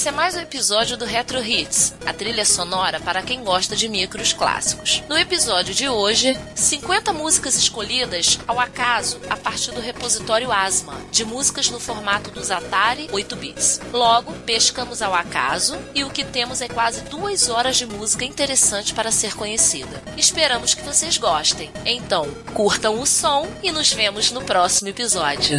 Esse é mais um episódio do Retro Hits, a trilha sonora para quem gosta de micros clássicos. No episódio de hoje, 50 músicas escolhidas ao acaso a partir do repositório Asma, de músicas no formato dos Atari 8 bits. Logo, pescamos ao acaso e o que temos é quase duas horas de música interessante para ser conhecida. Esperamos que vocês gostem. Então, curtam o som e nos vemos no próximo episódio.